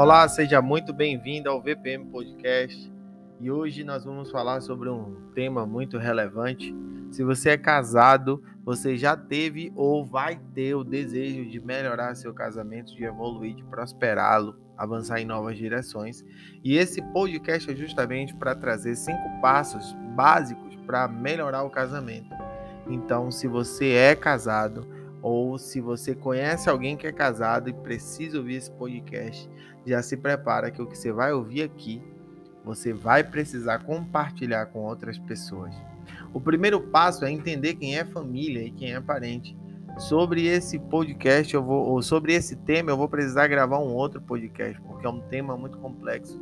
Olá, seja muito bem-vindo ao VPM Podcast. E hoje nós vamos falar sobre um tema muito relevante. Se você é casado, você já teve ou vai ter o desejo de melhorar seu casamento, de evoluir, de prosperá-lo, avançar em novas direções. E esse podcast é justamente para trazer cinco passos básicos para melhorar o casamento. Então, se você é casado, ou se você conhece alguém que é casado e precisa ouvir esse podcast, já se prepara que o que você vai ouvir aqui, você vai precisar compartilhar com outras pessoas. O primeiro passo é entender quem é família e quem é parente. Sobre esse podcast, eu vou, ou sobre esse tema, eu vou precisar gravar um outro podcast, porque é um tema muito complexo.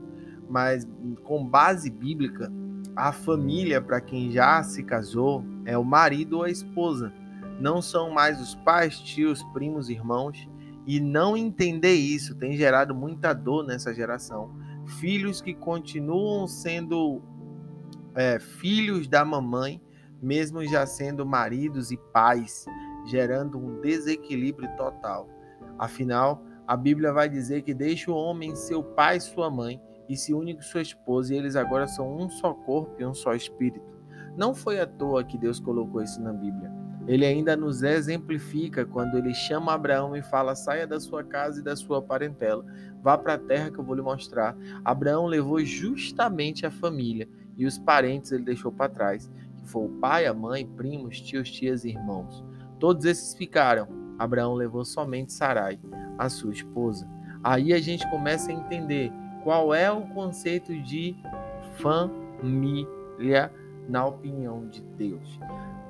Mas com base bíblica, a família, para quem já se casou, é o marido ou a esposa não são mais os pais, tios, primos, irmãos, e não entender isso tem gerado muita dor nessa geração. Filhos que continuam sendo é, filhos da mamãe, mesmo já sendo maridos e pais, gerando um desequilíbrio total. Afinal, a Bíblia vai dizer que deixa o homem seu pai e sua mãe e se une com sua esposa, e eles agora são um só corpo e um só espírito. Não foi à toa que Deus colocou isso na Bíblia. Ele ainda nos exemplifica quando ele chama Abraão e fala: saia da sua casa e da sua parentela, vá para a terra que eu vou lhe mostrar. Abraão levou justamente a família e os parentes ele deixou para trás, que foi o pai, a mãe, primos, tios, tias e irmãos. Todos esses ficaram. Abraão levou somente Sarai, a sua esposa. Aí a gente começa a entender qual é o conceito de família na opinião de Deus.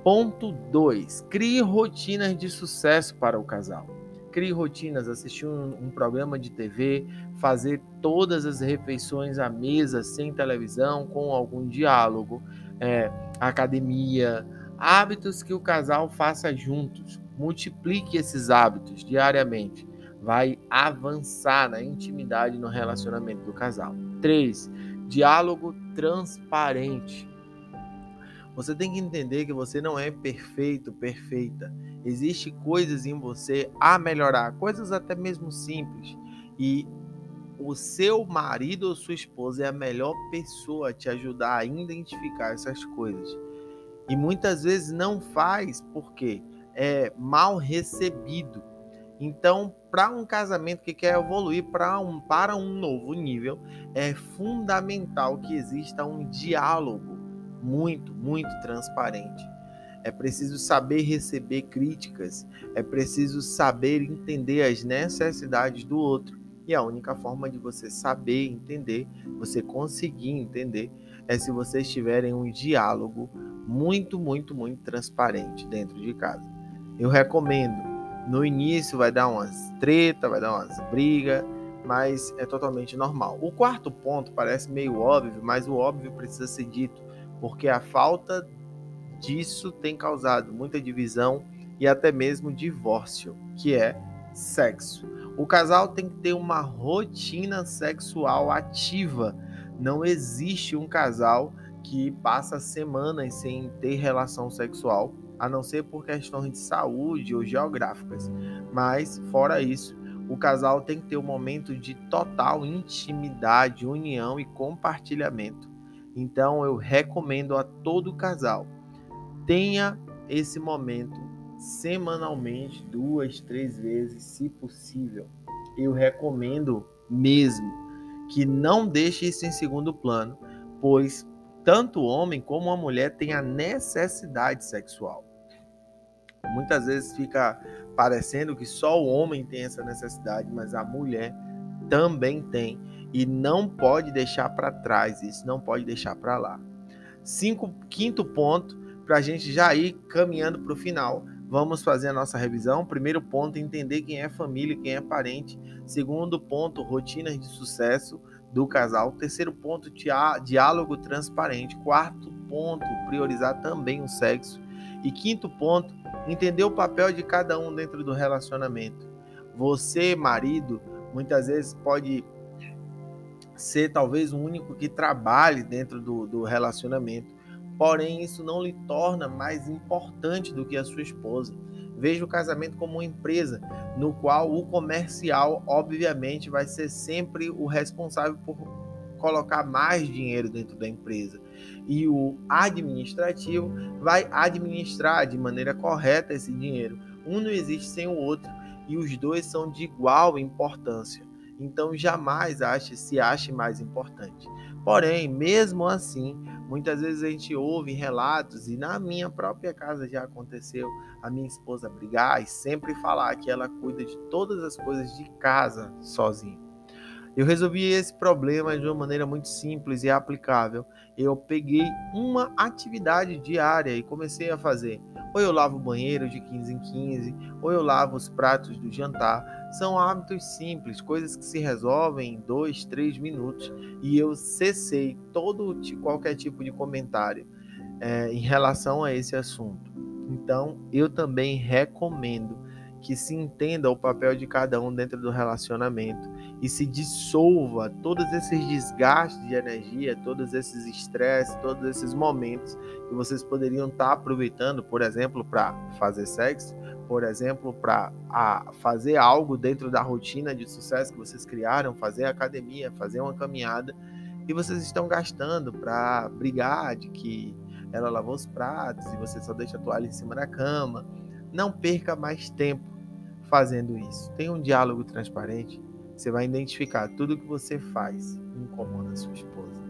Ponto 2. Crie rotinas de sucesso para o casal. Crie rotinas, assistir um, um, programa de TV, fazer todas as refeições à mesa, sem televisão, com algum diálogo, é, academia, hábitos que o casal faça juntos. Multiplique esses hábitos diariamente. Vai avançar na intimidade no relacionamento do casal. 3. Diálogo transparente. Você tem que entender que você não é perfeito, perfeita. Existem coisas em você a melhorar, coisas até mesmo simples. E o seu marido ou sua esposa é a melhor pessoa a te ajudar a identificar essas coisas. E muitas vezes não faz porque é mal recebido. Então, para um casamento que quer evoluir para um, para um novo nível, é fundamental que exista um diálogo muito, muito transparente. É preciso saber receber críticas, é preciso saber entender as necessidades do outro. E a única forma de você saber entender, você conseguir entender, é se vocês tiverem um diálogo muito, muito, muito transparente dentro de casa. Eu recomendo. No início vai dar umas treta, vai dar umas brigas, mas é totalmente normal. O quarto ponto parece meio óbvio, mas o óbvio precisa ser dito porque a falta disso tem causado muita divisão e até mesmo divórcio, que é sexo. O casal tem que ter uma rotina sexual ativa. Não existe um casal que passa semanas sem ter relação sexual, a não ser por questões de saúde ou geográficas. Mas, fora isso, o casal tem que ter um momento de total intimidade, união e compartilhamento. Então eu recomendo a todo casal tenha esse momento semanalmente, duas, três vezes, se possível. Eu recomendo mesmo que não deixe isso em segundo plano, pois tanto o homem como a mulher têm a necessidade sexual. Muitas vezes fica parecendo que só o homem tem essa necessidade, mas a mulher também tem e não pode deixar para trás isso, não pode deixar para lá. Cinco, quinto ponto, para a gente já ir caminhando para o final. Vamos fazer a nossa revisão. Primeiro ponto, entender quem é família, quem é parente. Segundo ponto, rotinas de sucesso do casal. Terceiro ponto, diálogo transparente. Quarto ponto, priorizar também o sexo. E quinto ponto, entender o papel de cada um dentro do relacionamento. Você, marido, muitas vezes pode ser talvez o único que trabalhe dentro do, do relacionamento. Porém, isso não lhe torna mais importante do que a sua esposa. Veja o casamento como uma empresa, no qual o comercial, obviamente, vai ser sempre o responsável por colocar mais dinheiro dentro da empresa. E o administrativo vai administrar de maneira correta esse dinheiro. Um não existe sem o outro e os dois são de igual importância. Então jamais ache, se ache mais importante. Porém, mesmo assim, muitas vezes a gente ouve relatos, e na minha própria casa já aconteceu, a minha esposa brigar e sempre falar que ela cuida de todas as coisas de casa sozinha. Eu resolvi esse problema de uma maneira muito simples e aplicável. Eu peguei uma atividade diária e comecei a fazer. Ou eu lavo o banheiro de 15 em 15, ou eu lavo os pratos do jantar. São hábitos simples, coisas que se resolvem em dois, três minutos. E eu cessei todo qualquer tipo de comentário é, em relação a esse assunto. Então, eu também recomendo que se entenda o papel de cada um dentro do relacionamento e se dissolva todos esses desgastes de energia, todos esses estresses, todos esses momentos que vocês poderiam estar aproveitando, por exemplo, para fazer sexo, por exemplo, para fazer algo dentro da rotina de sucesso que vocês criaram, fazer academia, fazer uma caminhada, e vocês estão gastando para brigar de que ela lavou os pratos e você só deixa a toalha em cima da cama. Não perca mais tempo fazendo isso. Tenha um diálogo transparente, você vai identificar tudo que você faz incomoda a sua esposa.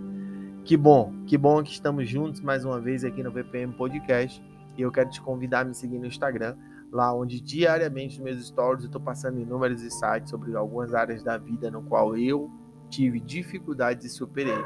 Que bom, que bom que estamos juntos mais uma vez aqui no VPM Podcast. E eu quero te convidar a me seguir no Instagram, lá onde diariamente nos meus stories eu estou passando inúmeros insights sobre algumas áreas da vida no qual eu tive dificuldades e superei.